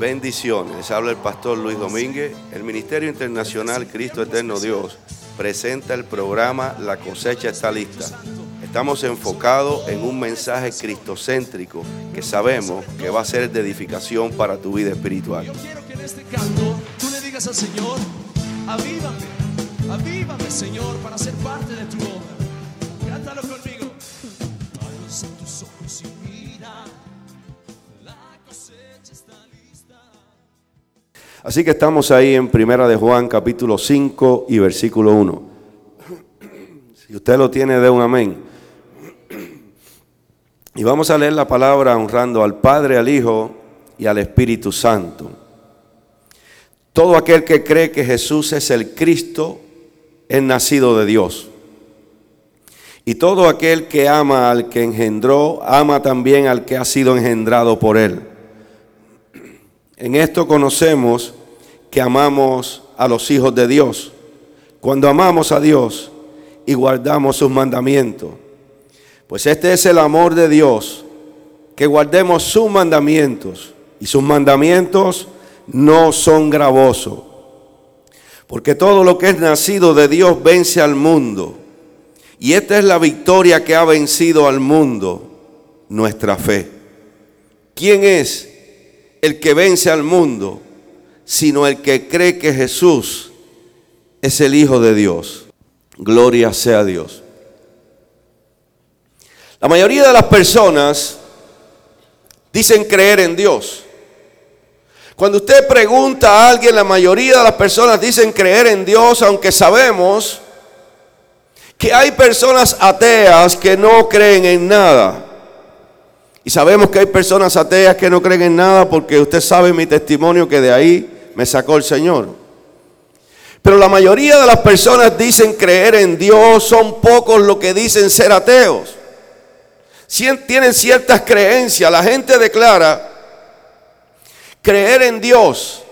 Bendiciones, les habla el pastor Luis Domínguez. El Ministerio Internacional Cristo Eterno Dios presenta el programa La cosecha está lista. Estamos enfocados en un mensaje cristocéntrico que sabemos que va a ser de edificación para tu vida espiritual. Yo quiero que en este canto tú le digas al Señor, avívame, avívame Señor para ser parte de tu obra. Cántalo conmigo. Así que estamos ahí en Primera de Juan capítulo 5 y versículo 1. Si usted lo tiene, de un amén. Y vamos a leer la palabra honrando al Padre, al Hijo y al Espíritu Santo. Todo aquel que cree que Jesús es el Cristo es nacido de Dios. Y todo aquel que ama al que engendró, ama también al que ha sido engendrado por él. En esto conocemos que amamos a los hijos de Dios. Cuando amamos a Dios y guardamos sus mandamientos. Pues este es el amor de Dios, que guardemos sus mandamientos. Y sus mandamientos no son gravosos. Porque todo lo que es nacido de Dios vence al mundo. Y esta es la victoria que ha vencido al mundo, nuestra fe. ¿Quién es el que vence al mundo? Sino el que cree que Jesús es el Hijo de Dios. Gloria sea Dios. La mayoría de las personas dicen creer en Dios. Cuando usted pregunta a alguien, la mayoría de las personas dicen creer en Dios, aunque sabemos que hay personas ateas que no creen en nada. Y sabemos que hay personas ateas que no creen en nada porque usted sabe mi testimonio que de ahí me sacó el Señor. Pero la mayoría de las personas dicen creer en Dios, son pocos los que dicen ser ateos tienen ciertas creencias. La gente declara creer en Dios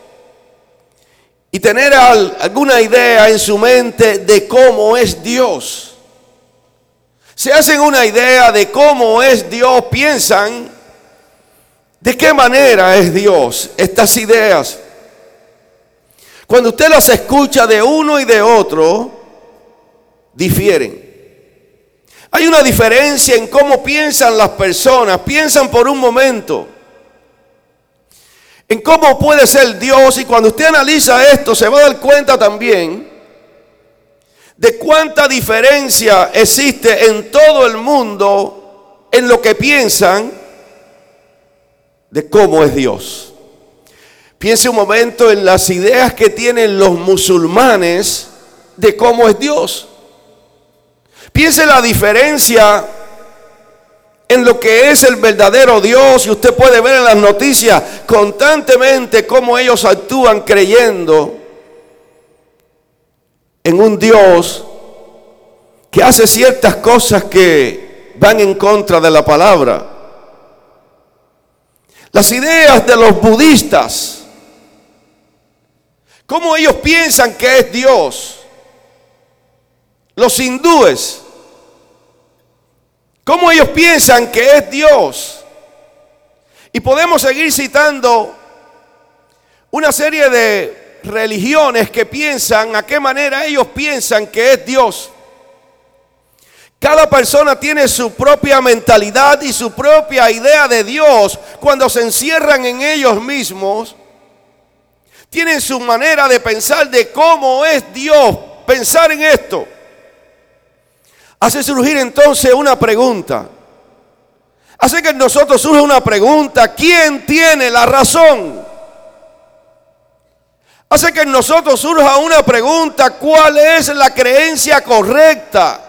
y tener alguna idea en su mente de cómo es Dios. Se hacen una idea de cómo es Dios, piensan de qué manera es Dios. Estas ideas, cuando usted las escucha de uno y de otro, difieren. Hay una diferencia en cómo piensan las personas. Piensan por un momento en cómo puede ser Dios y cuando usted analiza esto se va a dar cuenta también de cuánta diferencia existe en todo el mundo en lo que piensan de cómo es Dios. Piense un momento en las ideas que tienen los musulmanes de cómo es Dios. Piense la diferencia en lo que es el verdadero Dios y usted puede ver en las noticias constantemente cómo ellos actúan creyendo en un Dios que hace ciertas cosas que van en contra de la palabra. Las ideas de los budistas, cómo ellos piensan que es Dios. Los hindúes, cómo ellos piensan que es Dios. Y podemos seguir citando una serie de religiones que piensan a qué manera ellos piensan que es Dios. Cada persona tiene su propia mentalidad y su propia idea de Dios cuando se encierran en ellos mismos. Tienen su manera de pensar de cómo es Dios. Pensar en esto hace surgir entonces una pregunta. Hace que en nosotros surja una pregunta, ¿quién tiene la razón? Hace que en nosotros surja una pregunta, ¿cuál es la creencia correcta?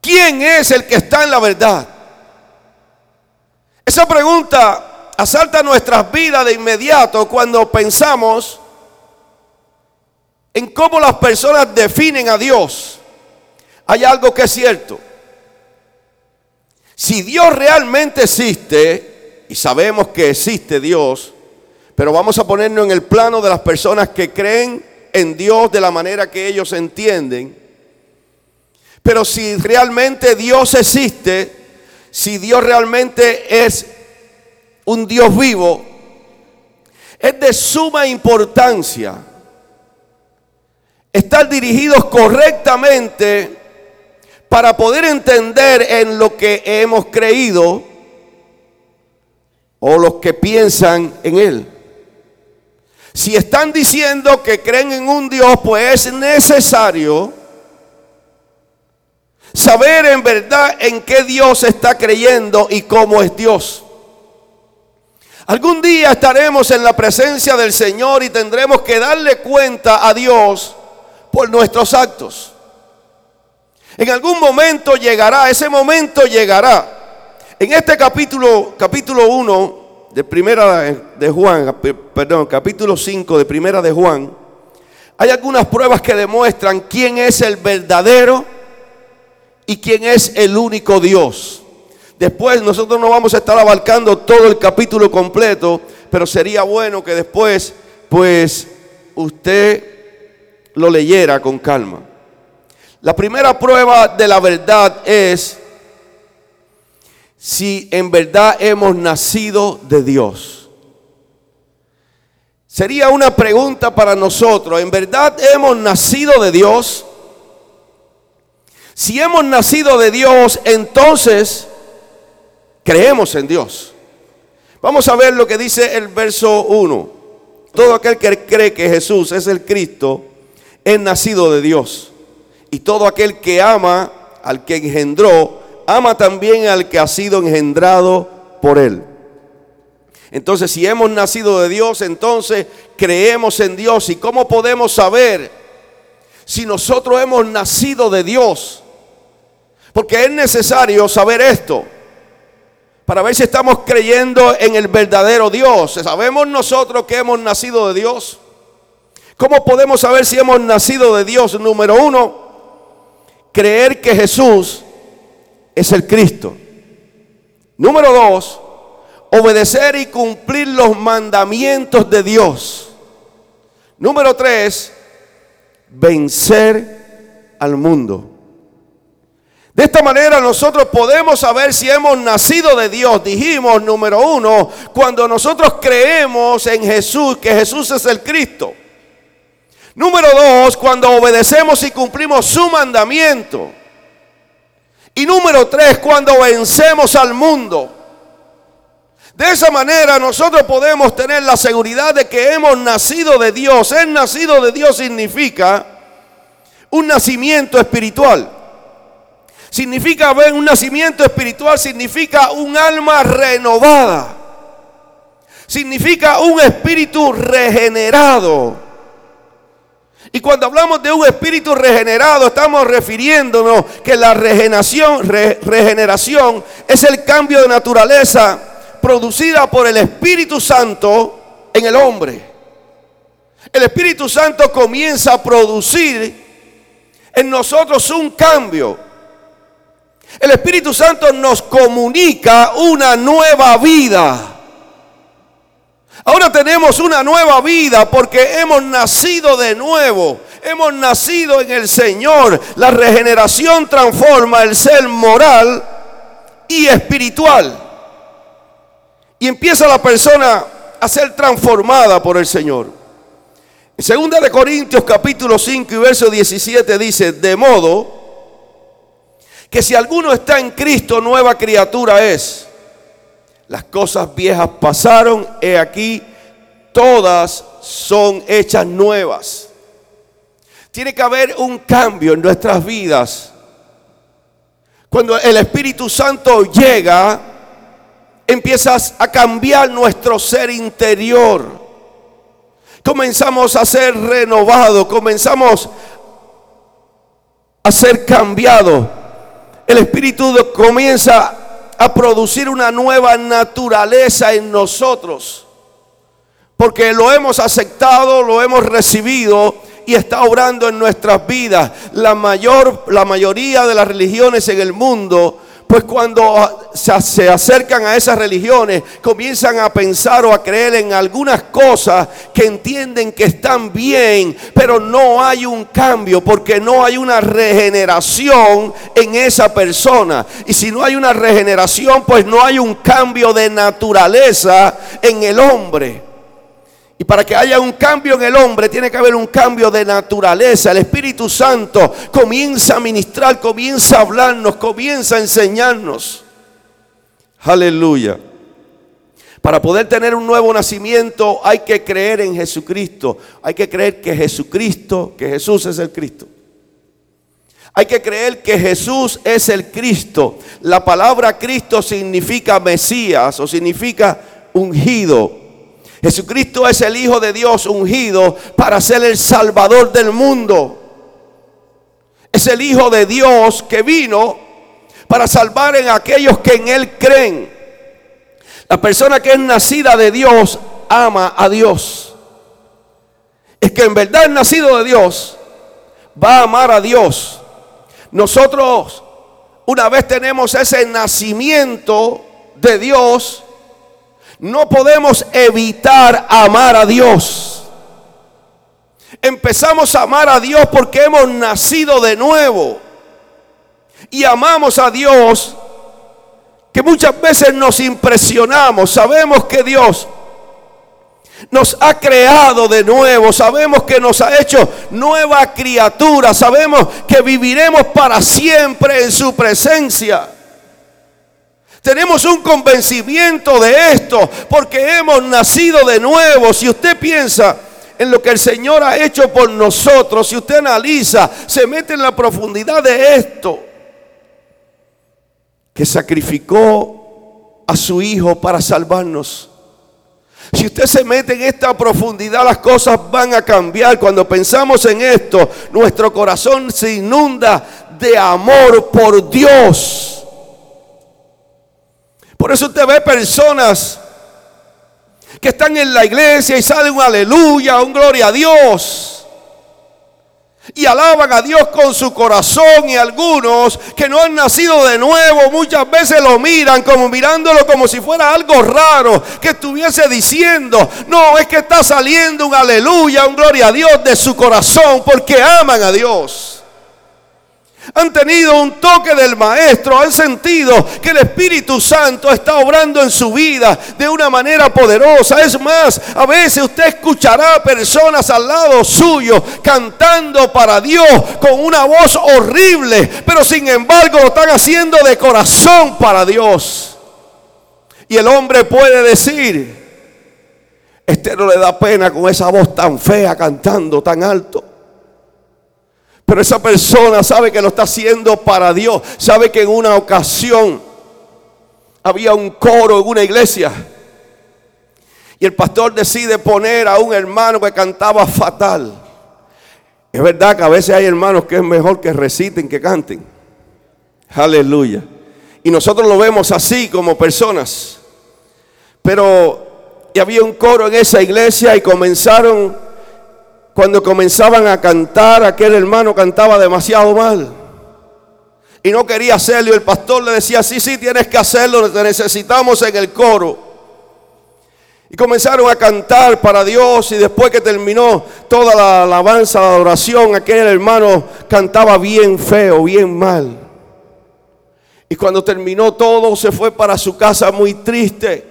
¿Quién es el que está en la verdad? Esa pregunta asalta nuestras vidas de inmediato cuando pensamos en cómo las personas definen a Dios. Hay algo que es cierto. Si Dios realmente existe, y sabemos que existe Dios, pero vamos a ponernos en el plano de las personas que creen en Dios de la manera que ellos entienden. Pero si realmente Dios existe, si Dios realmente es un Dios vivo, es de suma importancia estar dirigidos correctamente para poder entender en lo que hemos creído o los que piensan en Él. Si están diciendo que creen en un Dios, pues es necesario saber en verdad en qué Dios está creyendo y cómo es Dios. Algún día estaremos en la presencia del Señor y tendremos que darle cuenta a Dios por nuestros actos. En algún momento llegará, ese momento llegará. En este capítulo, capítulo 1 de Primera de Juan, perdón, capítulo 5 de Primera de Juan, hay algunas pruebas que demuestran quién es el verdadero y quién es el único Dios. Después nosotros no vamos a estar abarcando todo el capítulo completo, pero sería bueno que después, pues, usted lo leyera con calma. La primera prueba de la verdad es si en verdad hemos nacido de Dios. Sería una pregunta para nosotros, ¿en verdad hemos nacido de Dios? Si hemos nacido de Dios, entonces creemos en Dios. Vamos a ver lo que dice el verso 1. Todo aquel que cree que Jesús es el Cristo es nacido de Dios. Y todo aquel que ama al que engendró, ama también al que ha sido engendrado por él. Entonces, si hemos nacido de Dios, entonces creemos en Dios. ¿Y cómo podemos saber si nosotros hemos nacido de Dios? Porque es necesario saber esto para ver si estamos creyendo en el verdadero Dios. ¿Sabemos nosotros que hemos nacido de Dios? ¿Cómo podemos saber si hemos nacido de Dios? Número uno, creer que Jesús es el Cristo. Número dos, obedecer y cumplir los mandamientos de Dios. Número tres, vencer al mundo. De esta manera nosotros podemos saber si hemos nacido de Dios. Dijimos, número uno, cuando nosotros creemos en Jesús, que Jesús es el Cristo. Número dos, cuando obedecemos y cumplimos su mandamiento. Y número tres, cuando vencemos al mundo. De esa manera nosotros podemos tener la seguridad de que hemos nacido de Dios. El nacido de Dios significa un nacimiento espiritual. Significa ver un nacimiento espiritual, significa un alma renovada. Significa un espíritu regenerado. Y cuando hablamos de un espíritu regenerado, estamos refiriéndonos que la regeneración, regeneración es el cambio de naturaleza producida por el Espíritu Santo en el hombre. El Espíritu Santo comienza a producir en nosotros un cambio. El Espíritu Santo nos comunica una nueva vida. Ahora tenemos una nueva vida porque hemos nacido de nuevo. Hemos nacido en el Señor. La regeneración transforma el ser moral y espiritual. Y empieza la persona a ser transformada por el Señor. En segunda de Corintios capítulo 5 y verso 17 dice, de modo que si alguno está en Cristo, nueva criatura es las cosas viejas pasaron, he aquí, todas son hechas nuevas. Tiene que haber un cambio en nuestras vidas. Cuando el Espíritu Santo llega, empiezas a cambiar nuestro ser interior. Comenzamos a ser renovados, comenzamos a ser cambiados. El Espíritu comienza a producir una nueva naturaleza en nosotros. Porque lo hemos aceptado, lo hemos recibido y está obrando en nuestras vidas. La mayor la mayoría de las religiones en el mundo pues cuando se acercan a esas religiones, comienzan a pensar o a creer en algunas cosas que entienden que están bien, pero no hay un cambio porque no hay una regeneración en esa persona. Y si no hay una regeneración, pues no hay un cambio de naturaleza en el hombre. Y para que haya un cambio en el hombre, tiene que haber un cambio de naturaleza. El Espíritu Santo comienza a ministrar, comienza a hablarnos, comienza a enseñarnos. Aleluya. Para poder tener un nuevo nacimiento hay que creer en Jesucristo. Hay que creer que Jesucristo, que Jesús es el Cristo. Hay que creer que Jesús es el Cristo. La palabra Cristo significa Mesías o significa ungido. Jesucristo es el Hijo de Dios ungido para ser el Salvador del mundo. Es el Hijo de Dios que vino para salvar en aquellos que en Él creen. La persona que es nacida de Dios ama a Dios. Es que en verdad es nacido de Dios, va a amar a Dios. Nosotros, una vez tenemos ese nacimiento de Dios, no podemos evitar amar a Dios. Empezamos a amar a Dios porque hemos nacido de nuevo. Y amamos a Dios que muchas veces nos impresionamos. Sabemos que Dios nos ha creado de nuevo, sabemos que nos ha hecho nueva criatura, sabemos que viviremos para siempre en su presencia. Tenemos un convencimiento de esto porque hemos nacido de nuevo. Si usted piensa en lo que el Señor ha hecho por nosotros, si usted analiza, se mete en la profundidad de esto, que sacrificó a su Hijo para salvarnos. Si usted se mete en esta profundidad, las cosas van a cambiar. Cuando pensamos en esto, nuestro corazón se inunda de amor por Dios. Por eso usted ve personas que están en la iglesia y salen un aleluya, un gloria a Dios. Y alaban a Dios con su corazón y algunos que no han nacido de nuevo muchas veces lo miran como mirándolo como si fuera algo raro que estuviese diciendo, no, es que está saliendo un aleluya, un gloria a Dios de su corazón porque aman a Dios han tenido un toque del Maestro, han sentido que el Espíritu Santo está obrando en su vida de una manera poderosa. Es más, a veces usted escuchará personas al lado suyo cantando para Dios con una voz horrible, pero sin embargo lo están haciendo de corazón para Dios. Y el hombre puede decir, este no le da pena con esa voz tan fea cantando tan alto. Pero esa persona sabe que lo está haciendo para Dios. Sabe que en una ocasión había un coro en una iglesia. Y el pastor decide poner a un hermano que cantaba fatal. Es verdad que a veces hay hermanos que es mejor que reciten que canten. Aleluya. Y nosotros lo vemos así como personas. Pero había un coro en esa iglesia y comenzaron cuando comenzaban a cantar, aquel hermano cantaba demasiado mal. Y no quería hacerlo. El pastor le decía, sí, sí, tienes que hacerlo, te necesitamos en el coro. Y comenzaron a cantar para Dios y después que terminó toda la alabanza, la adoración, aquel hermano cantaba bien feo, bien mal. Y cuando terminó todo se fue para su casa muy triste.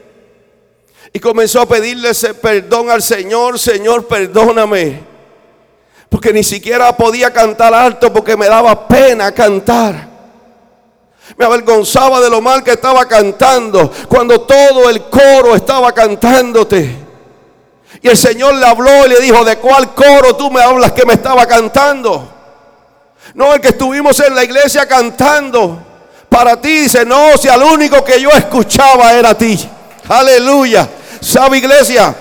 Y comenzó a pedirle perdón al Señor, Señor, perdóname. Porque ni siquiera podía cantar alto porque me daba pena cantar. Me avergonzaba de lo mal que estaba cantando cuando todo el coro estaba cantándote. Y el Señor le habló y le dijo, ¿de cuál coro tú me hablas que me estaba cantando? No, el que estuvimos en la iglesia cantando. Para ti dice, no, si al único que yo escuchaba era a ti. Aleluya. ¿Sabe iglesia?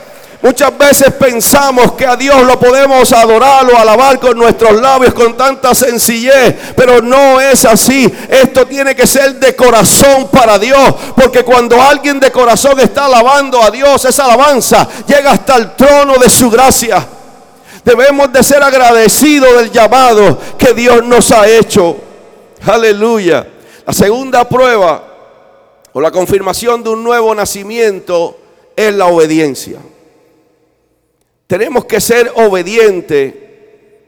Muchas veces pensamos que a Dios lo podemos adorar o alabar con nuestros labios con tanta sencillez, pero no es así. Esto tiene que ser de corazón para Dios, porque cuando alguien de corazón está alabando a Dios, esa alabanza llega hasta el trono de su gracia. Debemos de ser agradecidos del llamado que Dios nos ha hecho. Aleluya. La segunda prueba o la confirmación de un nuevo nacimiento es la obediencia. Tenemos que ser obedientes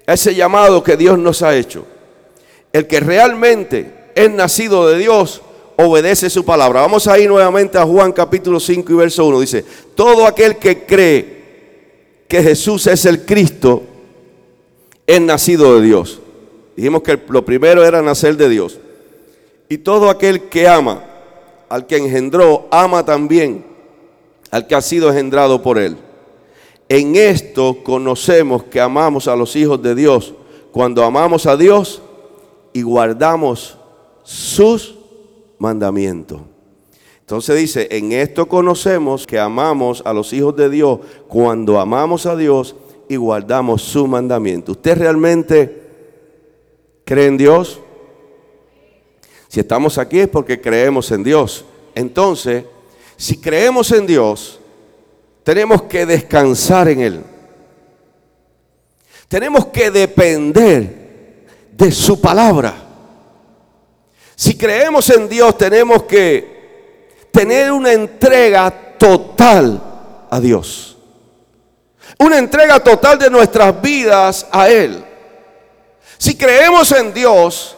a ese llamado que Dios nos ha hecho. El que realmente es nacido de Dios obedece su palabra. Vamos a ir nuevamente a Juan capítulo 5 y verso 1. Dice, todo aquel que cree que Jesús es el Cristo es nacido de Dios. Dijimos que lo primero era nacer de Dios. Y todo aquel que ama al que engendró, ama también al que ha sido engendrado por él. En esto conocemos que amamos a los hijos de Dios cuando amamos a Dios y guardamos sus mandamientos. Entonces dice, en esto conocemos que amamos a los hijos de Dios cuando amamos a Dios y guardamos su mandamiento. ¿Usted realmente cree en Dios? Si estamos aquí es porque creemos en Dios. Entonces, si creemos en Dios, tenemos que descansar en Él. Tenemos que depender de su palabra. Si creemos en Dios, tenemos que tener una entrega total a Dios. Una entrega total de nuestras vidas a Él. Si creemos en Dios,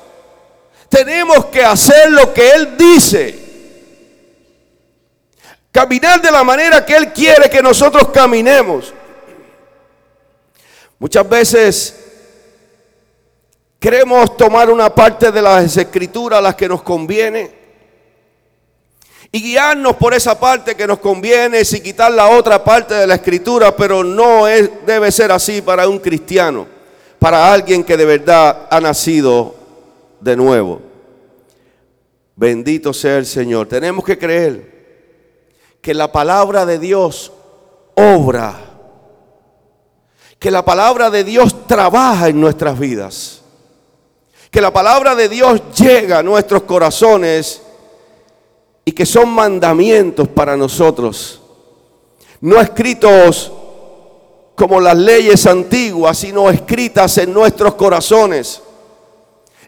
tenemos que hacer lo que Él dice. Caminar de la manera que Él quiere que nosotros caminemos. Muchas veces queremos tomar una parte de las escrituras, las que nos conviene, y guiarnos por esa parte que nos conviene sin quitar la otra parte de la escritura, pero no es, debe ser así para un cristiano, para alguien que de verdad ha nacido de nuevo. Bendito sea el Señor. Tenemos que creer que la palabra de Dios obra, que la palabra de Dios trabaja en nuestras vidas, que la palabra de Dios llega a nuestros corazones y que son mandamientos para nosotros, no escritos como las leyes antiguas, sino escritas en nuestros corazones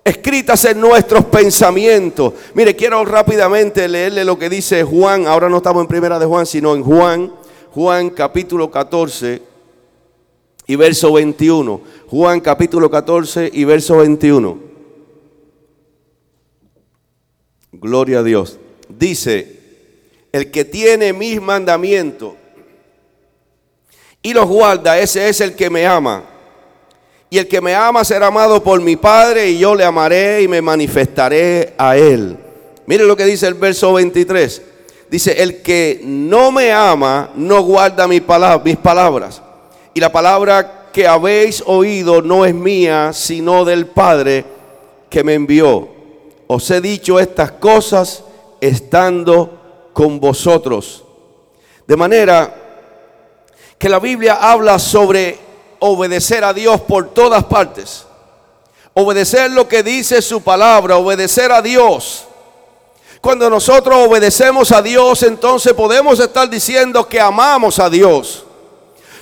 escritas en nuestros pensamientos. Mire, quiero rápidamente leerle lo que dice Juan. Ahora no estamos en primera de Juan, sino en Juan, Juan capítulo 14 y verso 21. Juan capítulo 14 y verso 21. Gloria a Dios. Dice, el que tiene mis mandamientos y los guarda, ese es el que me ama. Y el que me ama será amado por mi Padre y yo le amaré y me manifestaré a él. Mire lo que dice el verso 23. Dice, el que no me ama no guarda mis palabras. Y la palabra que habéis oído no es mía, sino del Padre que me envió. Os he dicho estas cosas estando con vosotros. De manera que la Biblia habla sobre obedecer a Dios por todas partes. Obedecer lo que dice su palabra, obedecer a Dios. Cuando nosotros obedecemos a Dios, entonces podemos estar diciendo que amamos a Dios.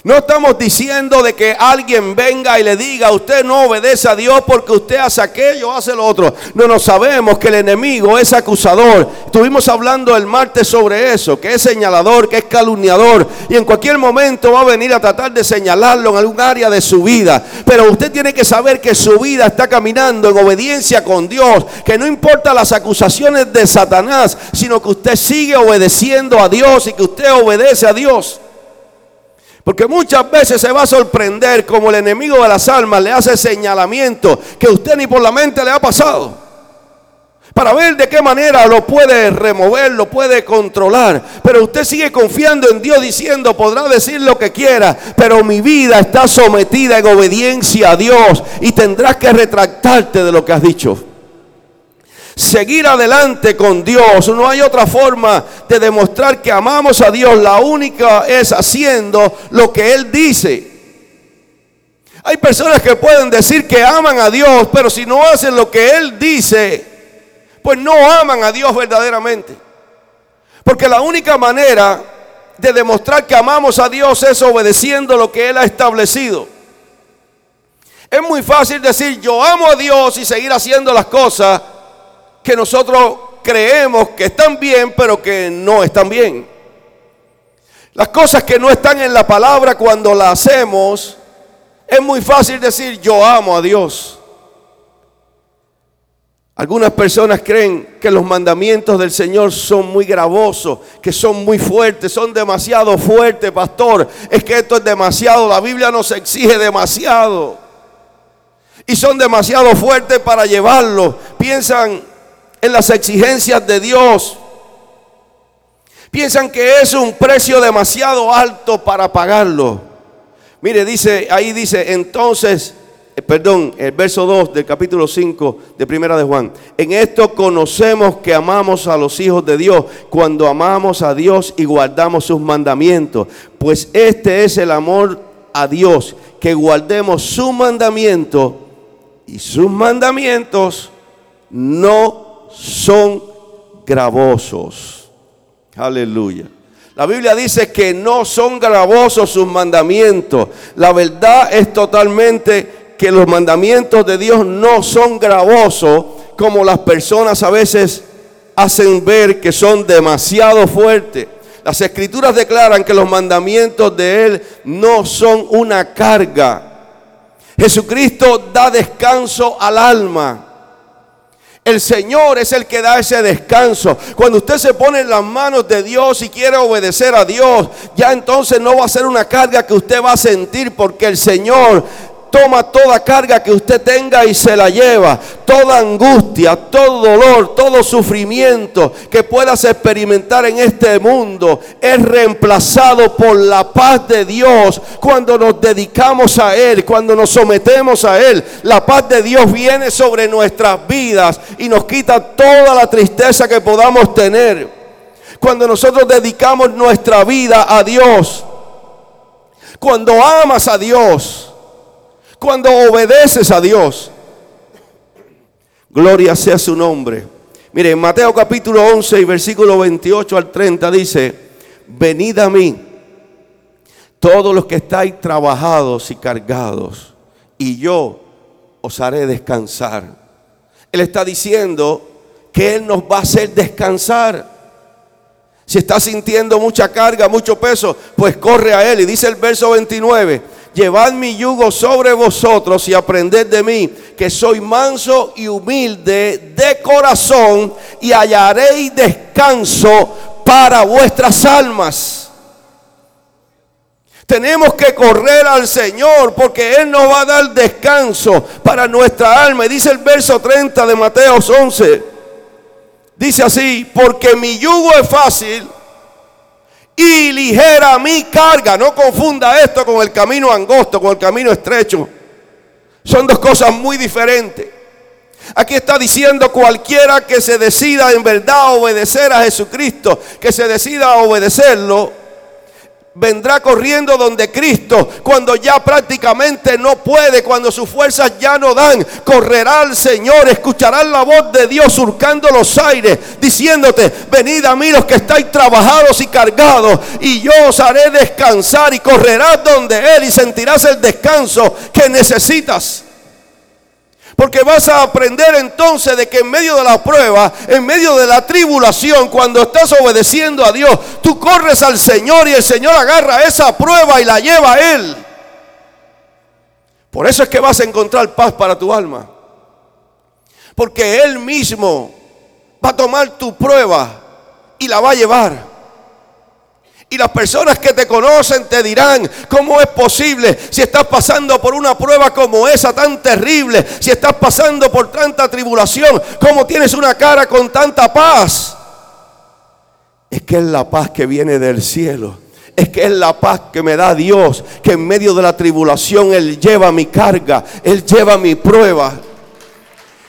No estamos diciendo de que alguien venga y le diga, usted no obedece a Dios porque usted hace aquello, hace lo otro. No, nos sabemos que el enemigo es acusador. Estuvimos hablando el martes sobre eso, que es señalador, que es calumniador. Y en cualquier momento va a venir a tratar de señalarlo en algún área de su vida. Pero usted tiene que saber que su vida está caminando en obediencia con Dios. Que no importa las acusaciones de Satanás, sino que usted sigue obedeciendo a Dios y que usted obedece a Dios. Porque muchas veces se va a sorprender como el enemigo de las almas le hace señalamiento que usted ni por la mente le ha pasado. Para ver de qué manera lo puede remover, lo puede controlar. Pero usted sigue confiando en Dios diciendo, podrá decir lo que quiera, pero mi vida está sometida en obediencia a Dios y tendrás que retractarte de lo que has dicho seguir adelante con Dios. No hay otra forma de demostrar que amamos a Dios. La única es haciendo lo que Él dice. Hay personas que pueden decir que aman a Dios, pero si no hacen lo que Él dice, pues no aman a Dios verdaderamente. Porque la única manera de demostrar que amamos a Dios es obedeciendo lo que Él ha establecido. Es muy fácil decir yo amo a Dios y seguir haciendo las cosas que nosotros creemos que están bien, pero que no están bien. Las cosas que no están en la palabra cuando las hacemos, es muy fácil decir yo amo a Dios. Algunas personas creen que los mandamientos del Señor son muy gravosos, que son muy fuertes, son demasiado fuertes, pastor. Es que esto es demasiado, la Biblia nos exige demasiado. Y son demasiado fuertes para llevarlo. Piensan en las exigencias de Dios. Piensan que es un precio demasiado alto para pagarlo. Mire, dice, ahí dice, entonces eh, perdón, el verso 2 del capítulo 5 de Primera de Juan. En esto conocemos que amamos a los hijos de Dios cuando amamos a Dios y guardamos sus mandamientos. Pues este es el amor a Dios, que guardemos su mandamiento y sus mandamientos no son gravosos. Aleluya. La Biblia dice que no son gravosos sus mandamientos. La verdad es totalmente que los mandamientos de Dios no son gravosos como las personas a veces hacen ver que son demasiado fuertes. Las escrituras declaran que los mandamientos de Él no son una carga. Jesucristo da descanso al alma. El Señor es el que da ese descanso. Cuando usted se pone en las manos de Dios y quiere obedecer a Dios, ya entonces no va a ser una carga que usted va a sentir porque el Señor toma toda carga que usted tenga y se la lleva. Toda angustia, todo dolor, todo sufrimiento que puedas experimentar en este mundo es reemplazado por la paz de Dios cuando nos dedicamos a Él, cuando nos sometemos a Él. La paz de Dios viene sobre nuestras vidas y nos quita toda la tristeza que podamos tener. Cuando nosotros dedicamos nuestra vida a Dios, cuando amas a Dios, cuando obedeces a Dios. Gloria sea su nombre. Mire, en Mateo capítulo 11 y versículo 28 al 30 dice, venid a mí, todos los que estáis trabajados y cargados, y yo os haré descansar. Él está diciendo que Él nos va a hacer descansar. Si está sintiendo mucha carga, mucho peso, pues corre a Él. Y dice el verso 29, llevad mi yugo sobre vosotros y aprended de mí, que soy manso y humilde de corazón, y hallaréis descanso para vuestras almas. Tenemos que correr al Señor porque Él nos va a dar descanso para nuestra alma. Y dice el verso 30 de Mateo 11. Dice así, porque mi yugo es fácil y ligera mi carga. No confunda esto con el camino angosto, con el camino estrecho. Son dos cosas muy diferentes. Aquí está diciendo cualquiera que se decida en verdad obedecer a Jesucristo, que se decida a obedecerlo, vendrá corriendo donde Cristo, cuando ya prácticamente no puede, cuando sus fuerzas ya no dan, correrá al Señor, escuchará la voz de Dios surcando los aires, diciéndote, venid a mí los que estáis trabajados y cargados, y yo os haré descansar y correrás donde Él y sentirás el descanso que necesitas. Porque vas a aprender entonces de que en medio de la prueba, en medio de la tribulación, cuando estás obedeciendo a Dios, tú corres al Señor y el Señor agarra esa prueba y la lleva a Él. Por eso es que vas a encontrar paz para tu alma. Porque Él mismo va a tomar tu prueba y la va a llevar. Y las personas que te conocen te dirán, ¿cómo es posible si estás pasando por una prueba como esa tan terrible? Si estás pasando por tanta tribulación, ¿cómo tienes una cara con tanta paz? Es que es la paz que viene del cielo. Es que es la paz que me da Dios, que en medio de la tribulación Él lleva mi carga, Él lleva mi prueba.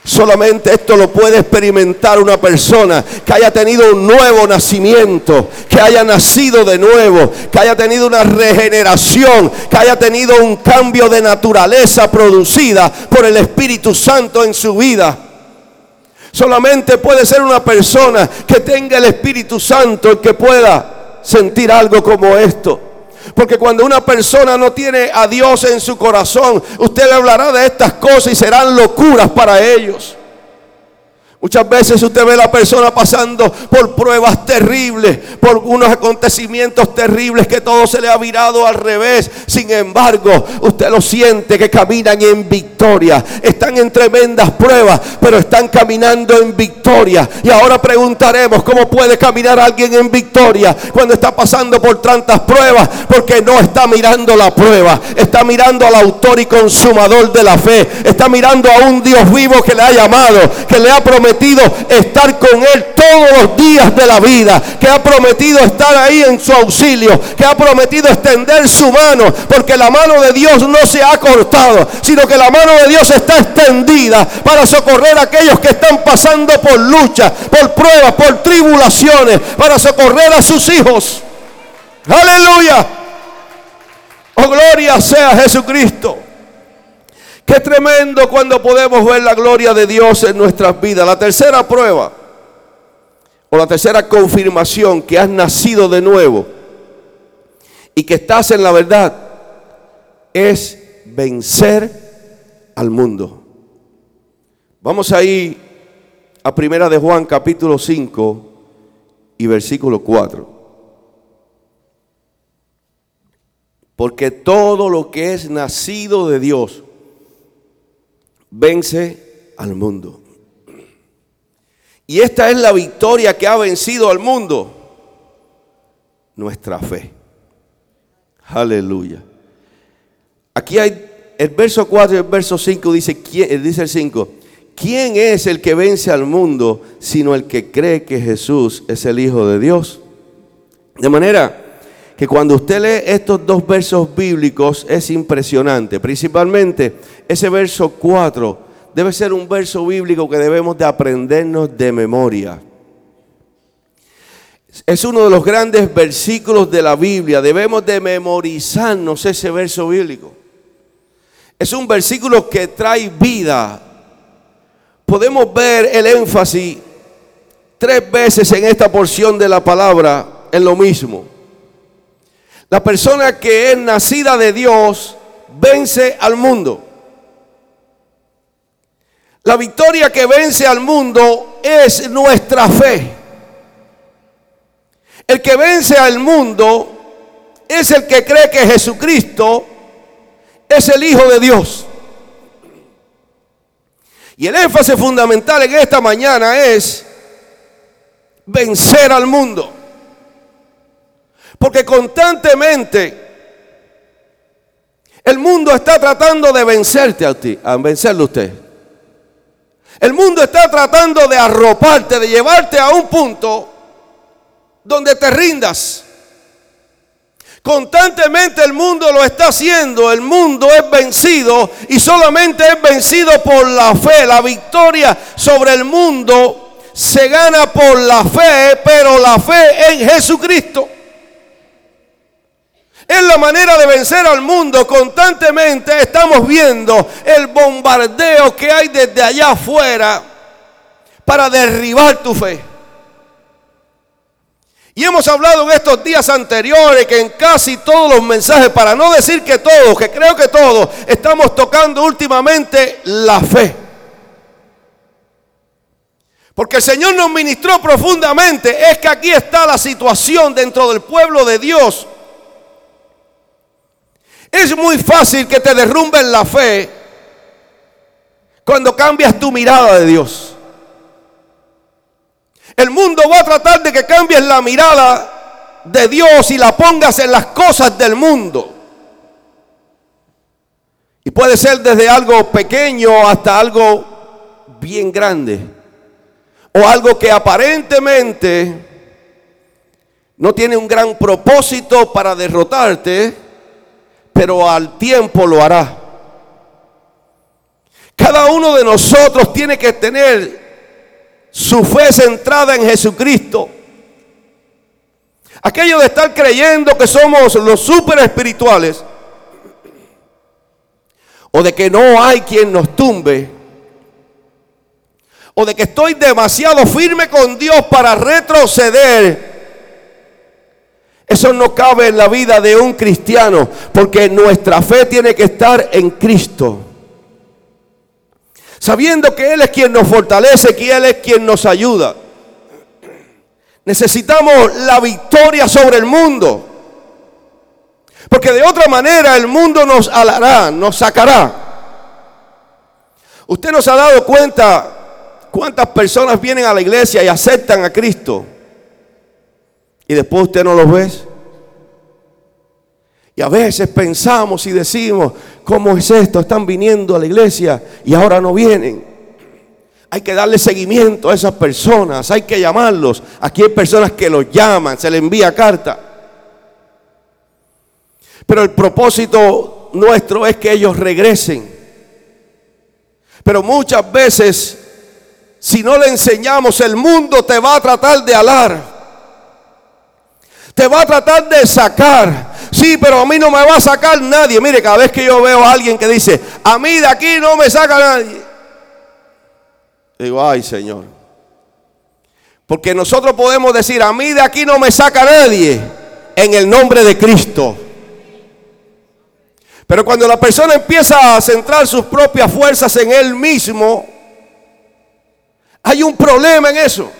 Solamente esto lo puede experimentar una persona que haya tenido un nuevo nacimiento, que haya nacido de nuevo, que haya tenido una regeneración, que haya tenido un cambio de naturaleza producida por el Espíritu Santo en su vida. Solamente puede ser una persona que tenga el Espíritu Santo el que pueda sentir algo como esto. Porque cuando una persona no tiene a Dios en su corazón, usted le hablará de estas cosas y serán locuras para ellos. Muchas veces usted ve a la persona pasando por pruebas terribles, por unos acontecimientos terribles que todo se le ha virado al revés. Sin embargo, usted lo siente que caminan en victoria. Están en tremendas pruebas, pero están caminando en victoria. Y ahora preguntaremos cómo puede caminar alguien en victoria cuando está pasando por tantas pruebas, porque no está mirando la prueba, está mirando al autor y consumador de la fe, está mirando a un Dios vivo que le ha llamado, que le ha prometido estar con Él todos los días de la vida, que ha prometido estar ahí en su auxilio, que ha prometido extender su mano, porque la mano de Dios no se ha cortado, sino que la mano de Dios está extendida para socorrer a aquellos que están pasando por lucha, por pruebas, por tribulaciones, para socorrer a sus hijos. Aleluya. Oh, gloria sea Jesucristo. Qué tremendo cuando podemos ver la gloria de Dios en nuestras vidas. La tercera prueba o la tercera confirmación que has nacido de nuevo y que estás en la verdad es vencer al mundo. Vamos ahí a Primera de Juan capítulo 5 y versículo 4. Porque todo lo que es nacido de Dios vence al mundo. Y esta es la victoria que ha vencido al mundo. Nuestra fe. Aleluya. Aquí hay el verso 4 y el verso 5 dice, dice el 5, ¿quién es el que vence al mundo sino el que cree que Jesús es el Hijo de Dios? De manera que cuando usted lee estos dos versos bíblicos es impresionante. Principalmente ese verso 4 debe ser un verso bíblico que debemos de aprendernos de memoria. Es uno de los grandes versículos de la Biblia. Debemos de memorizarnos ese verso bíblico. Es un versículo que trae vida. Podemos ver el énfasis tres veces en esta porción de la palabra en lo mismo. La persona que es nacida de Dios vence al mundo. La victoria que vence al mundo es nuestra fe. El que vence al mundo es el que cree que Jesucristo es el Hijo de Dios. Y el énfasis fundamental en esta mañana es vencer al mundo. Porque constantemente el mundo está tratando de vencerte a ti, a vencerlo a usted. El mundo está tratando de arroparte, de llevarte a un punto donde te rindas. Constantemente el mundo lo está haciendo, el mundo es vencido y solamente es vencido por la fe. La victoria sobre el mundo se gana por la fe, pero la fe en Jesucristo. Es la manera de vencer al mundo. Constantemente estamos viendo el bombardeo que hay desde allá afuera para derribar tu fe. Y hemos hablado en estos días anteriores que en casi todos los mensajes, para no decir que todos, que creo que todos, estamos tocando últimamente la fe. Porque el Señor nos ministró profundamente. Es que aquí está la situación dentro del pueblo de Dios es muy fácil que te derrumben la fe cuando cambias tu mirada de Dios. El mundo va a tratar de que cambies la mirada de Dios y la pongas en las cosas del mundo. Y puede ser desde algo pequeño hasta algo bien grande. O algo que aparentemente no tiene un gran propósito para derrotarte pero al tiempo lo hará. Cada uno de nosotros tiene que tener su fe centrada en Jesucristo. Aquello de estar creyendo que somos los super espirituales o de que no hay quien nos tumbe o de que estoy demasiado firme con Dios para retroceder eso no cabe en la vida de un cristiano, porque nuestra fe tiene que estar en Cristo. Sabiendo que Él es quien nos fortalece, que Él es quien nos ayuda. Necesitamos la victoria sobre el mundo. Porque de otra manera el mundo nos alará, nos sacará. Usted nos ha dado cuenta cuántas personas vienen a la iglesia y aceptan a Cristo. Y después usted no los ve. Y a veces pensamos y decimos, ¿cómo es esto? Están viniendo a la iglesia y ahora no vienen. Hay que darle seguimiento a esas personas, hay que llamarlos. Aquí hay personas que los llaman, se les envía carta. Pero el propósito nuestro es que ellos regresen. Pero muchas veces, si no le enseñamos, el mundo te va a tratar de alar. Te va a tratar de sacar. Sí, pero a mí no me va a sacar nadie. Mire, cada vez que yo veo a alguien que dice, a mí de aquí no me saca nadie. Digo, ay Señor. Porque nosotros podemos decir, a mí de aquí no me saca nadie en el nombre de Cristo. Pero cuando la persona empieza a centrar sus propias fuerzas en él mismo, hay un problema en eso.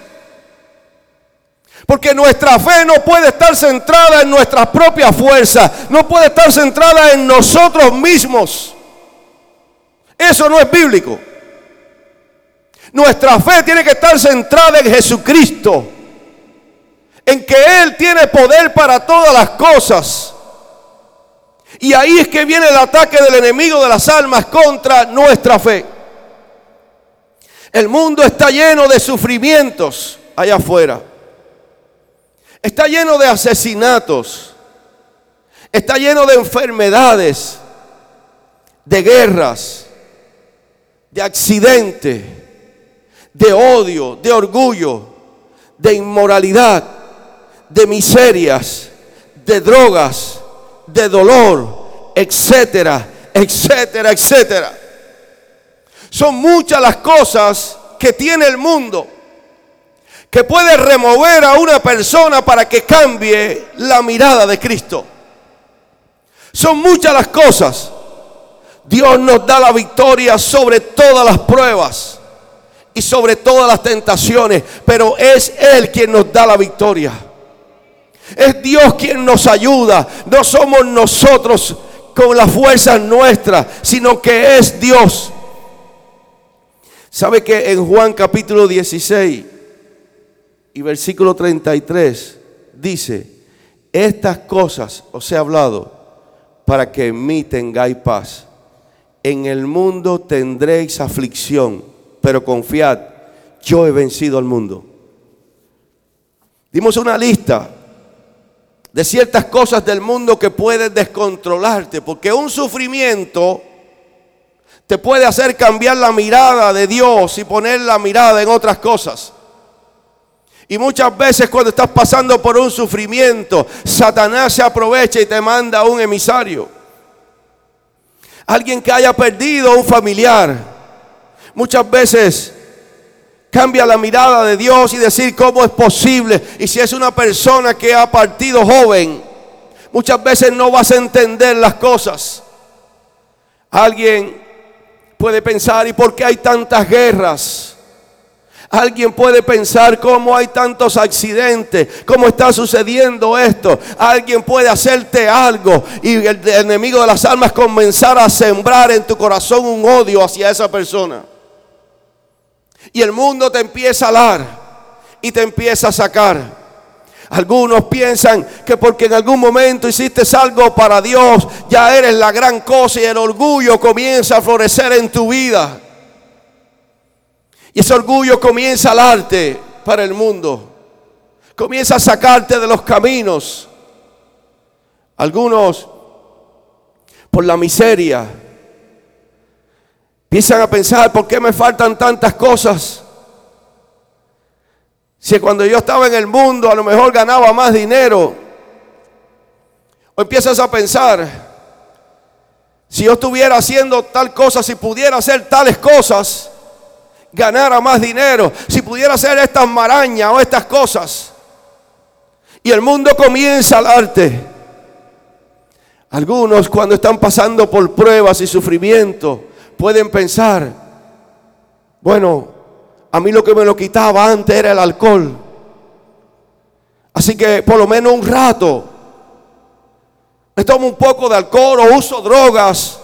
Porque nuestra fe no puede estar centrada en nuestras propias fuerzas, no puede estar centrada en nosotros mismos. Eso no es bíblico. Nuestra fe tiene que estar centrada en Jesucristo, en que Él tiene poder para todas las cosas. Y ahí es que viene el ataque del enemigo de las almas contra nuestra fe. El mundo está lleno de sufrimientos allá afuera. Está lleno de asesinatos. Está lleno de enfermedades, de guerras, de accidentes, de odio, de orgullo, de inmoralidad, de miserias, de drogas, de dolor, etcétera, etcétera, etcétera. Son muchas las cosas que tiene el mundo que puede remover a una persona para que cambie la mirada de Cristo. Son muchas las cosas. Dios nos da la victoria sobre todas las pruebas y sobre todas las tentaciones, pero es Él quien nos da la victoria. Es Dios quien nos ayuda. No somos nosotros con las fuerzas nuestras, sino que es Dios. ¿Sabe que en Juan capítulo 16 y versículo 33 dice, estas cosas os he hablado para que en mí tengáis paz. En el mundo tendréis aflicción, pero confiad, yo he vencido al mundo. Dimos una lista de ciertas cosas del mundo que pueden descontrolarte, porque un sufrimiento te puede hacer cambiar la mirada de Dios y poner la mirada en otras cosas. Y muchas veces cuando estás pasando por un sufrimiento, Satanás se aprovecha y te manda un emisario. Alguien que haya perdido un familiar. Muchas veces cambia la mirada de Dios y decir cómo es posible. Y si es una persona que ha partido joven, muchas veces no vas a entender las cosas. Alguien puede pensar, ¿y por qué hay tantas guerras? Alguien puede pensar cómo hay tantos accidentes, cómo está sucediendo esto. Alguien puede hacerte algo y el enemigo de las almas comenzar a sembrar en tu corazón un odio hacia esa persona. Y el mundo te empieza a alar y te empieza a sacar. Algunos piensan que porque en algún momento hiciste algo para Dios, ya eres la gran cosa y el orgullo comienza a florecer en tu vida. Ese orgullo comienza a alarte para el mundo. Comienza a sacarte de los caminos. Algunos, por la miseria, empiezan a pensar, ¿por qué me faltan tantas cosas? Si cuando yo estaba en el mundo a lo mejor ganaba más dinero. O empiezas a pensar, si yo estuviera haciendo tal cosa, si pudiera hacer tales cosas, ganara más dinero, si pudiera hacer estas marañas o estas cosas. Y el mundo comienza al arte. Algunos cuando están pasando por pruebas y sufrimiento pueden pensar, Bueno, a mí lo que me lo quitaba antes era el alcohol. Así que por lo menos un rato me tomo un poco de alcohol o uso drogas.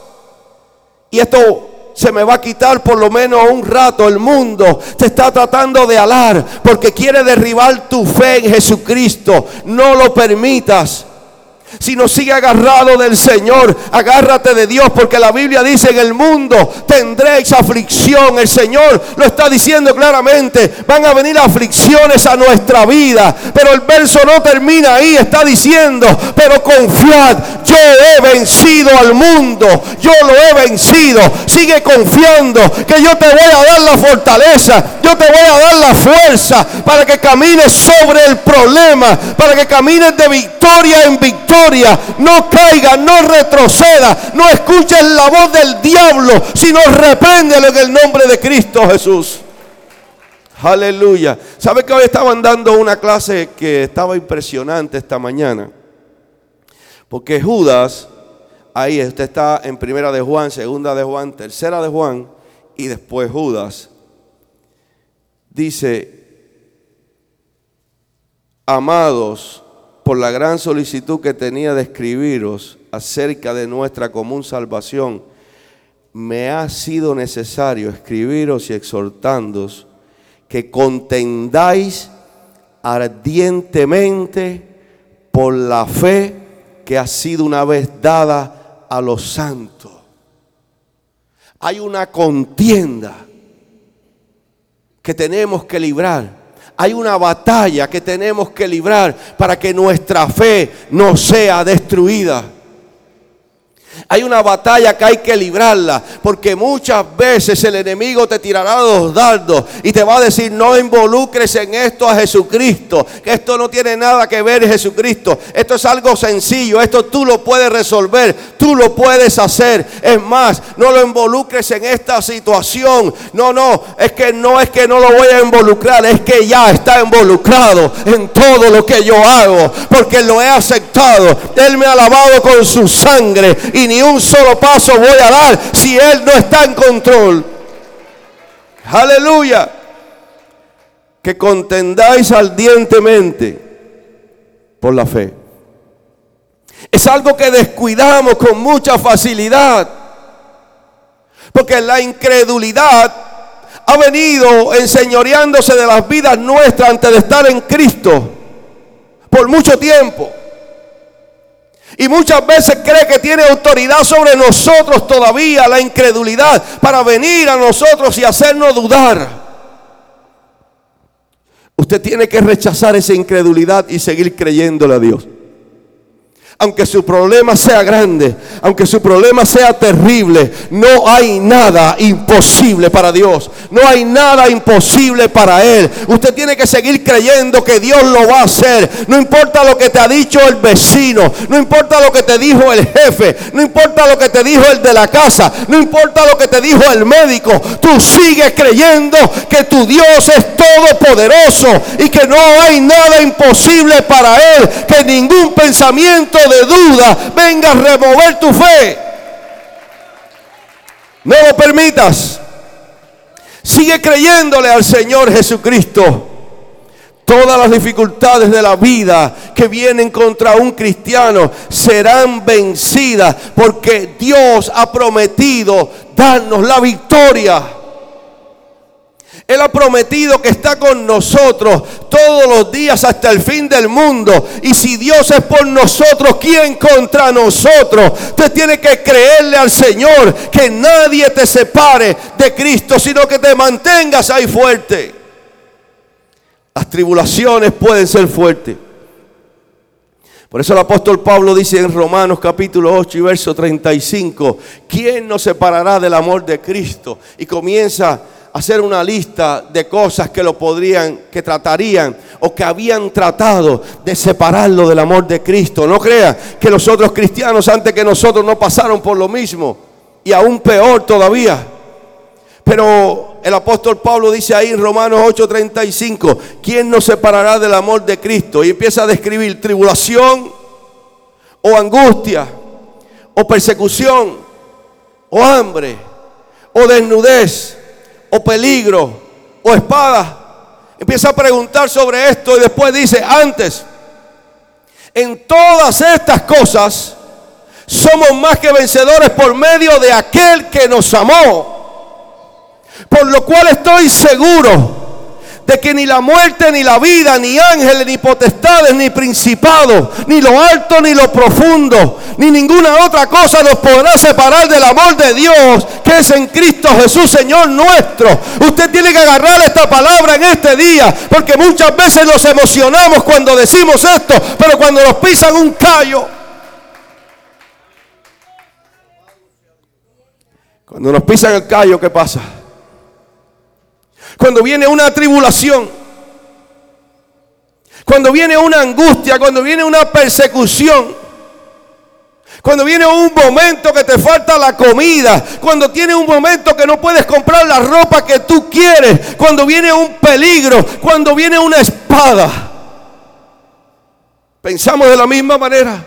Y esto se me va a quitar por lo menos un rato. El mundo te está tratando de alar porque quiere derribar tu fe en Jesucristo. No lo permitas. Si no sigue agarrado del Señor, agárrate de Dios, porque la Biblia dice en el mundo tendréis aflicción. El Señor lo está diciendo claramente. Van a venir aflicciones a nuestra vida. Pero el verso no termina ahí. Está diciendo, pero confiad, yo he vencido al mundo. Yo lo he vencido. Sigue confiando que yo te voy a dar la fortaleza. Yo te voy a dar la fuerza para que camines sobre el problema. Para que camines de victoria en victoria no caiga, no retroceda, no escuches la voz del diablo, sino repréndelo en el nombre de Cristo Jesús. Aleluya. ¿Sabe que hoy estaban dando una clase que estaba impresionante esta mañana? Porque Judas, ahí usted está en primera de Juan, segunda de Juan, tercera de Juan y después Judas. Dice, amados, por la gran solicitud que tenía de escribiros acerca de nuestra común salvación, me ha sido necesario escribiros y exhortándos que contendáis ardientemente por la fe que ha sido una vez dada a los santos. Hay una contienda que tenemos que librar hay una batalla que tenemos que librar para que nuestra fe no sea destruida. Hay una batalla que hay que librarla, porque muchas veces el enemigo te tirará los dardos y te va a decir, no involucres en esto a Jesucristo, que esto no tiene nada que ver Jesucristo. Esto es algo sencillo, esto tú lo puedes resolver, tú lo puedes hacer. Es más, no lo involucres en esta situación. No, no, es que no es que no lo voy a involucrar, es que ya está involucrado en todo lo que yo hago, porque lo he aceptado. Él me ha lavado con su sangre y ni un solo paso voy a dar si Él no está en control. Aleluya. Que contendáis ardientemente por la fe. Es algo que descuidamos con mucha facilidad. Porque la incredulidad ha venido enseñoreándose de las vidas nuestras antes de estar en Cristo por mucho tiempo. Y muchas veces cree que tiene autoridad sobre nosotros todavía, la incredulidad, para venir a nosotros y hacernos dudar. Usted tiene que rechazar esa incredulidad y seguir creyéndole a Dios aunque su problema sea grande, aunque su problema sea terrible, no hay nada imposible para Dios. No hay nada imposible para Él. Usted tiene que seguir creyendo que Dios lo va a hacer. No importa lo que te ha dicho el vecino, no importa lo que te dijo el jefe, no importa lo que te dijo el de la casa, no importa lo que te dijo el médico. Tú sigues creyendo que tu Dios es todopoderoso y que no hay nada imposible para Él, que ningún pensamiento de duda venga a remover tu fe. No lo permitas. Sigue creyéndole al Señor Jesucristo. Todas las dificultades de la vida que vienen contra un cristiano serán vencidas porque Dios ha prometido darnos la victoria. Él ha prometido que está con nosotros todos los días hasta el fin del mundo. Y si Dios es por nosotros, ¿quién contra nosotros? Usted tiene que creerle al Señor que nadie te separe de Cristo, sino que te mantengas ahí fuerte. Las tribulaciones pueden ser fuertes. Por eso el apóstol Pablo dice en Romanos capítulo 8 y verso 35, ¿quién nos separará del amor de Cristo? Y comienza hacer una lista de cosas que lo podrían, que tratarían o que habían tratado de separarlo del amor de Cristo. No crea que los otros cristianos antes que nosotros no pasaron por lo mismo y aún peor todavía. Pero el apóstol Pablo dice ahí en Romanos 8:35, ¿quién nos separará del amor de Cristo? Y empieza a describir tribulación o angustia o persecución o hambre o desnudez o peligro o espada. Empieza a preguntar sobre esto y después dice, antes, en todas estas cosas somos más que vencedores por medio de aquel que nos amó. Por lo cual estoy seguro de que ni la muerte, ni la vida, ni ángeles, ni potestades, ni principados, ni lo alto, ni lo profundo, ni ninguna otra cosa nos podrá separar del amor de Dios que es en Cristo Jesús, Señor nuestro. Usted tiene que agarrar esta palabra en este día, porque muchas veces nos emocionamos cuando decimos esto, pero cuando nos pisan un callo, cuando nos pisan el callo, ¿qué pasa? Cuando viene una tribulación, cuando viene una angustia, cuando viene una persecución, cuando viene un momento que te falta la comida, cuando tiene un momento que no puedes comprar la ropa que tú quieres, cuando viene un peligro, cuando viene una espada. Pensamos de la misma manera.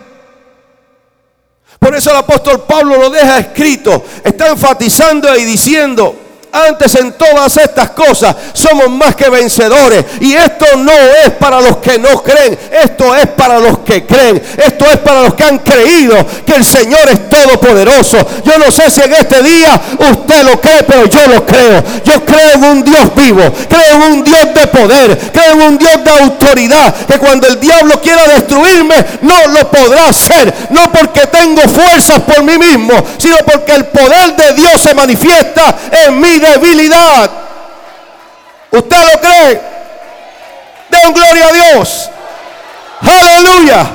Por eso el apóstol Pablo lo deja escrito. Está enfatizando y diciendo, antes en todas estas cosas somos más que vencedores. Y esto no es para los que no creen, esto es para los que creen. Esto es para los que han creído que el Señor es todopoderoso. Yo no sé si en este día usted lo cree, pero yo lo creo. Yo creo en un Dios vivo, creo en un Dios de poder, creo en un Dios de autoridad. Que cuando el diablo quiera destruirme, no lo podrá hacer. No porque tengo fuerzas por mí mismo, sino porque el poder de Dios se manifiesta en mí debilidad. ¿Usted lo cree? Den gloria a Dios. Aleluya.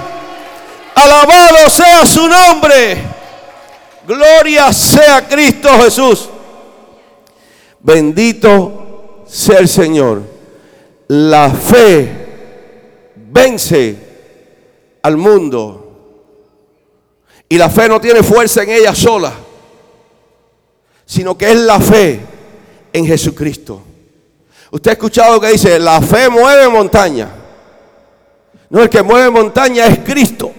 Alabado sea su nombre. Gloria sea Cristo Jesús. Bendito sea el Señor. La fe vence al mundo. Y la fe no tiene fuerza en ella sola, sino que es la fe en Jesucristo. Usted ha escuchado que dice, la fe mueve montaña. No, el que mueve montaña es Cristo.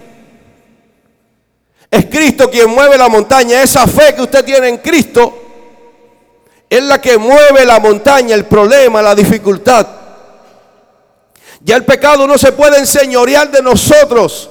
Es Cristo quien mueve la montaña. Esa fe que usted tiene en Cristo es la que mueve la montaña, el problema, la dificultad. Ya el pecado no se puede enseñorear de nosotros.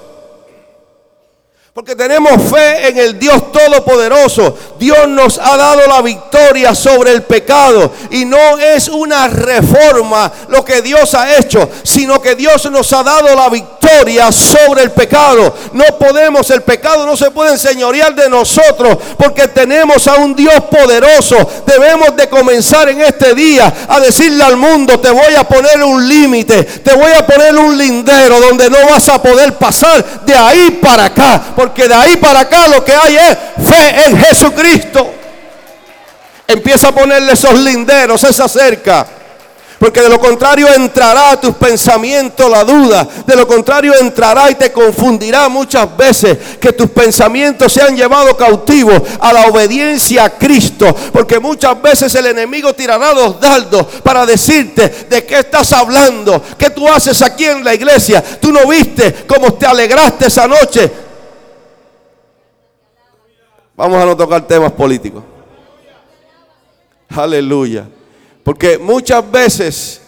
Porque tenemos fe en el Dios Todopoderoso. Dios nos ha dado la victoria sobre el pecado. Y no es una reforma lo que Dios ha hecho, sino que Dios nos ha dado la victoria sobre el pecado. No podemos, el pecado no se puede enseñorear de nosotros porque tenemos a un Dios poderoso. Debemos de comenzar en este día a decirle al mundo, te voy a poner un límite, te voy a poner un lindero donde no vas a poder pasar de ahí para acá porque de ahí para acá lo que hay es fe en Jesucristo. Empieza a ponerle esos linderos, esa cerca. Porque de lo contrario entrará a tus pensamientos la duda. De lo contrario entrará y te confundirá muchas veces que tus pensamientos se han llevado cautivos a la obediencia a Cristo. Porque muchas veces el enemigo tirará los dardos para decirte de qué estás hablando. ¿Qué tú haces aquí en la iglesia? Tú no viste cómo te alegraste esa noche. Vamos a no tocar temas políticos. Aleluya. Porque muchas veces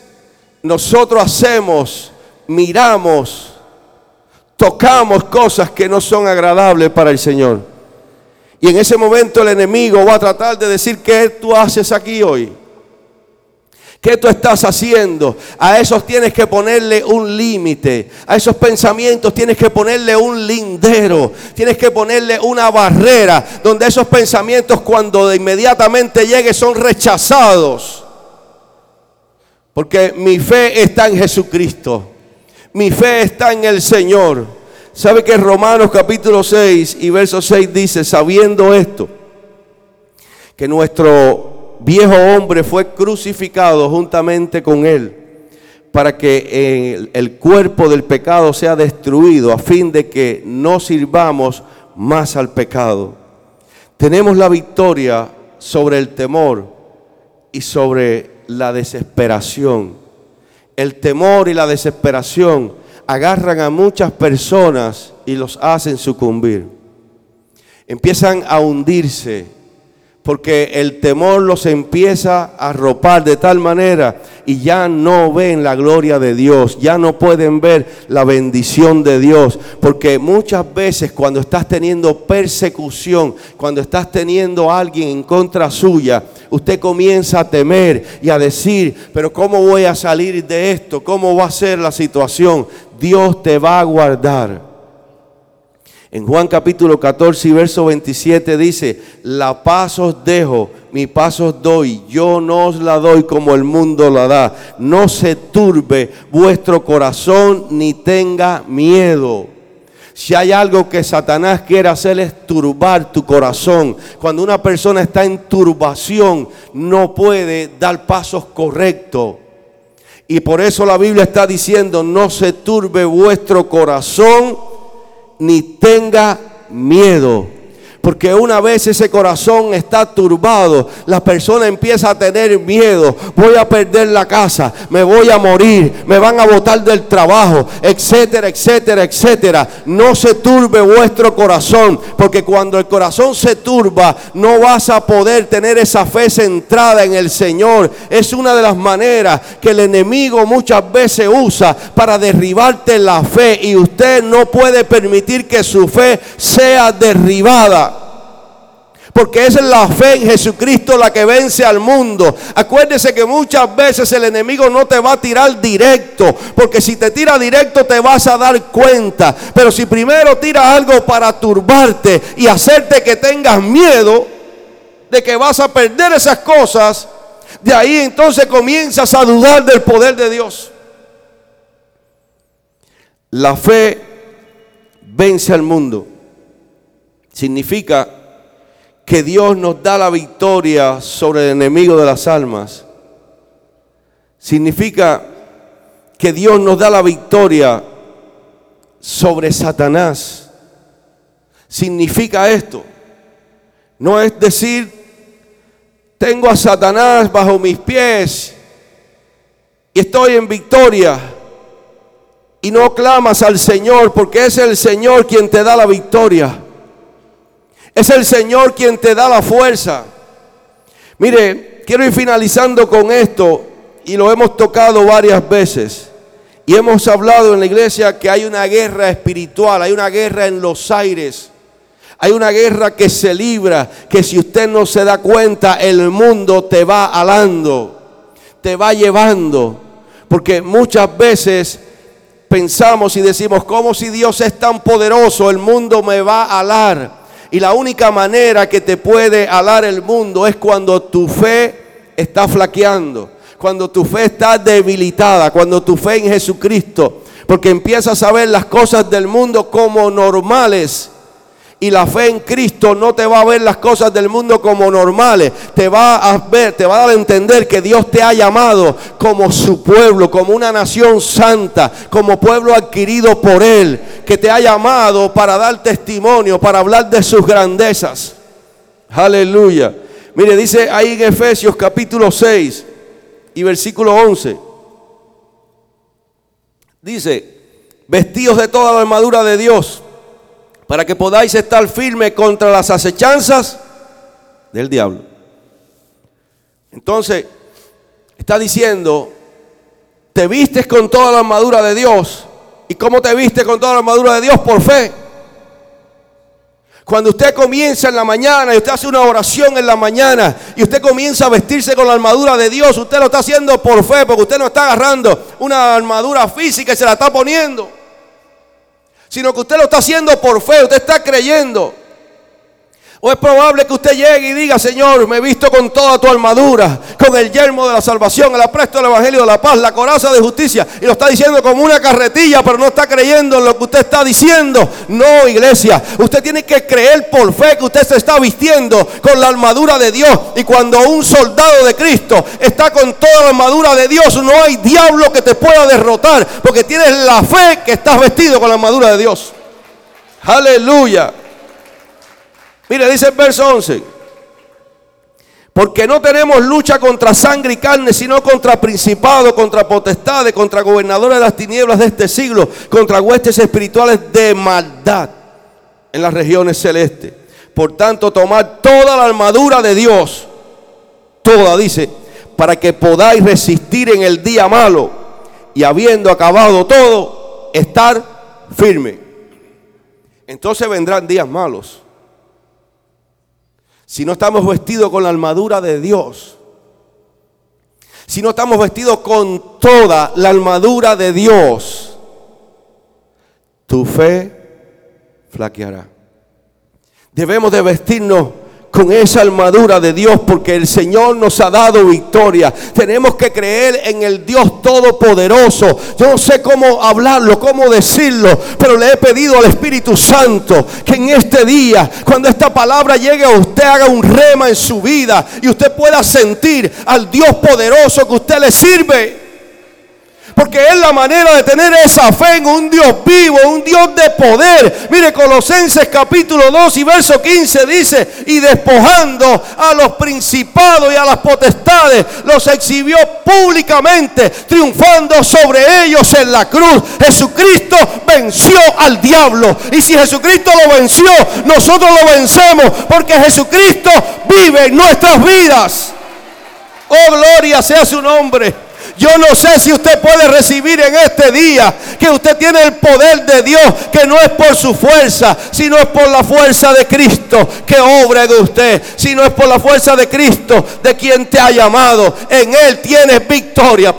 nosotros hacemos, miramos, tocamos cosas que no son agradables para el Señor. Y en ese momento el enemigo va a tratar de decir, ¿qué tú haces aquí hoy? ¿Qué tú estás haciendo? A esos tienes que ponerle un límite. A esos pensamientos tienes que ponerle un lindero. Tienes que ponerle una barrera donde esos pensamientos cuando de inmediatamente llegue son rechazados. Porque mi fe está en Jesucristo. Mi fe está en el Señor. ¿Sabe que Romanos capítulo 6 y verso 6 dice, sabiendo esto, que nuestro viejo hombre fue crucificado juntamente con él para que el, cuerpo del pecado sea destruido a fin de que no sirvamos más al pecado. Tenemos la victoria sobre el temor y sobre la desesperación. El temor y la desesperación agarran a muchas personas y los hacen sucumbir. Empiezan a hundirse porque el temor los empieza a arropar de tal manera y ya no ven la gloria de Dios, ya no pueden ver la bendición de Dios, porque muchas veces cuando estás teniendo persecución, cuando estás teniendo a alguien en contra suya, usted comienza a temer y a decir, pero ¿cómo voy a salir de esto? ¿Cómo va a ser la situación? Dios te va a guardar. En Juan capítulo 14 y verso 27 dice, la paz os dejo, mi paz os doy, yo no os la doy como el mundo la da. No se turbe vuestro corazón ni tenga miedo. Si hay algo que Satanás quiere hacer es turbar tu corazón. Cuando una persona está en turbación, no puede dar pasos correctos. Y por eso la Biblia está diciendo, no se turbe vuestro corazón ni tenga miedo. Porque una vez ese corazón está turbado, la persona empieza a tener miedo. Voy a perder la casa, me voy a morir, me van a botar del trabajo, etcétera, etcétera, etcétera. No se turbe vuestro corazón, porque cuando el corazón se turba, no vas a poder tener esa fe centrada en el Señor. Es una de las maneras que el enemigo muchas veces usa para derribarte la fe y usted no puede permitir que su fe sea derribada. Porque es la fe en Jesucristo la que vence al mundo. Acuérdese que muchas veces el enemigo no te va a tirar directo. Porque si te tira directo te vas a dar cuenta. Pero si primero tira algo para turbarte y hacerte que tengas miedo de que vas a perder esas cosas, de ahí entonces comienzas a dudar del poder de Dios. La fe vence al mundo. Significa que Dios nos da la victoria sobre el enemigo de las almas. Significa que Dios nos da la victoria sobre Satanás. Significa esto. No es decir, tengo a Satanás bajo mis pies y estoy en victoria. Y no clamas al Señor porque es el Señor quien te da la victoria. Es el Señor quien te da la fuerza. Mire, quiero ir finalizando con esto y lo hemos tocado varias veces. Y hemos hablado en la iglesia que hay una guerra espiritual, hay una guerra en los aires. Hay una guerra que se libra, que si usted no se da cuenta, el mundo te va alando, te va llevando. Porque muchas veces pensamos y decimos, como si Dios es tan poderoso, el mundo me va a alar. Y la única manera que te puede alar el mundo es cuando tu fe está flaqueando, cuando tu fe está debilitada, cuando tu fe en Jesucristo, porque empiezas a ver las cosas del mundo como normales y la fe en Cristo no te va a ver las cosas del mundo como normales. Te va a ver, te va a dar a entender que Dios te ha llamado como su pueblo, como una nación santa, como pueblo adquirido por Él. Que te ha llamado para dar testimonio, para hablar de sus grandezas. Aleluya. Mire, dice ahí en Efesios capítulo 6 y versículo 11. Dice, vestidos de toda la armadura de Dios para que podáis estar firme contra las acechanzas del diablo. Entonces, está diciendo, te vistes con toda la armadura de Dios. ¿Y cómo te viste con toda la armadura de Dios? Por fe. Cuando usted comienza en la mañana y usted hace una oración en la mañana y usted comienza a vestirse con la armadura de Dios, usted lo está haciendo por fe, porque usted no está agarrando una armadura física y se la está poniendo sino que usted lo está haciendo por fe, usted está creyendo. O es probable que usted llegue y diga, Señor, me he visto con toda tu armadura, con el yermo de la salvación, el apresto del Evangelio de la paz, la coraza de justicia. Y lo está diciendo como una carretilla, pero no está creyendo en lo que usted está diciendo. No, iglesia, usted tiene que creer por fe que usted se está vistiendo con la armadura de Dios. Y cuando un soldado de Cristo está con toda la armadura de Dios, no hay diablo que te pueda derrotar, porque tienes la fe que estás vestido con la armadura de Dios. Aleluya. Mire, dice el verso 11. Porque no tenemos lucha contra sangre y carne, sino contra principados, contra potestades, contra gobernadores de las tinieblas de este siglo, contra huestes espirituales de maldad en las regiones celestes. Por tanto, tomad toda la armadura de Dios, toda, dice, para que podáis resistir en el día malo y habiendo acabado todo, estar firme. Entonces vendrán días malos. Si no estamos vestidos con la armadura de Dios, si no estamos vestidos con toda la armadura de Dios, tu fe flaqueará. Debemos de vestirnos con esa armadura de Dios porque el Señor nos ha dado victoria. Tenemos que creer en el Dios Todopoderoso. Yo no sé cómo hablarlo, cómo decirlo, pero le he pedido al Espíritu Santo que en este día, cuando esta palabra llegue a usted, haga un rema en su vida y usted pueda sentir al Dios poderoso que usted le sirve. Porque es la manera de tener esa fe en un Dios vivo, un Dios de poder. Mire, Colosenses capítulo 2 y verso 15 dice, y despojando a los principados y a las potestades, los exhibió públicamente, triunfando sobre ellos en la cruz. Jesucristo venció al diablo. Y si Jesucristo lo venció, nosotros lo vencemos, porque Jesucristo vive en nuestras vidas. Oh, gloria sea su nombre. Yo no sé si usted puede recibir en este día que usted tiene el poder de Dios, que no es por su fuerza, sino es por la fuerza de Cristo que obra de usted, sino es por la fuerza de Cristo de quien te ha llamado. En Él tienes victoria.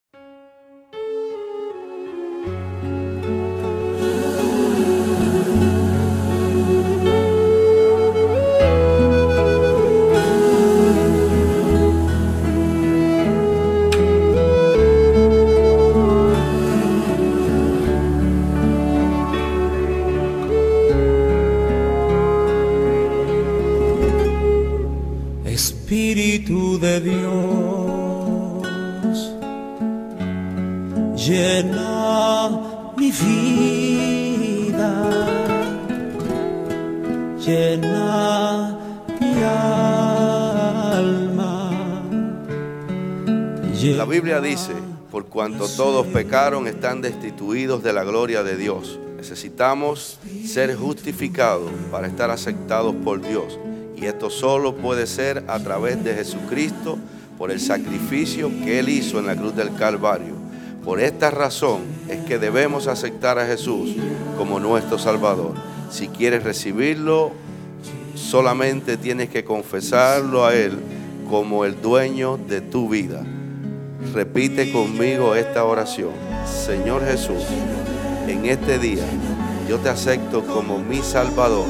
Llena mi vida, llena mi alma. La Biblia dice, por cuanto todos pecaron, están destituidos de la gloria de Dios. Necesitamos ser justificados para estar aceptados por Dios. Y esto solo puede ser a través de Jesucristo por el sacrificio que Él hizo en la cruz del Calvario. Por esta razón es que debemos aceptar a Jesús como nuestro Salvador. Si quieres recibirlo, solamente tienes que confesarlo a Él como el dueño de tu vida. Repite conmigo esta oración. Señor Jesús, en este día yo te acepto como mi Salvador.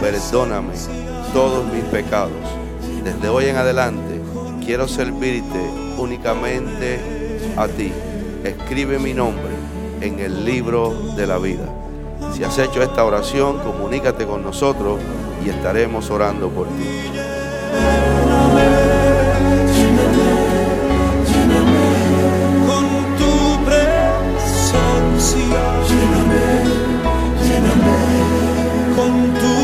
Perdóname todos mis pecados. Desde hoy en adelante quiero servirte únicamente a ti. Escribe mi nombre en el libro de la vida. Si has hecho esta oración, comunícate con nosotros y estaremos orando por ti. con tu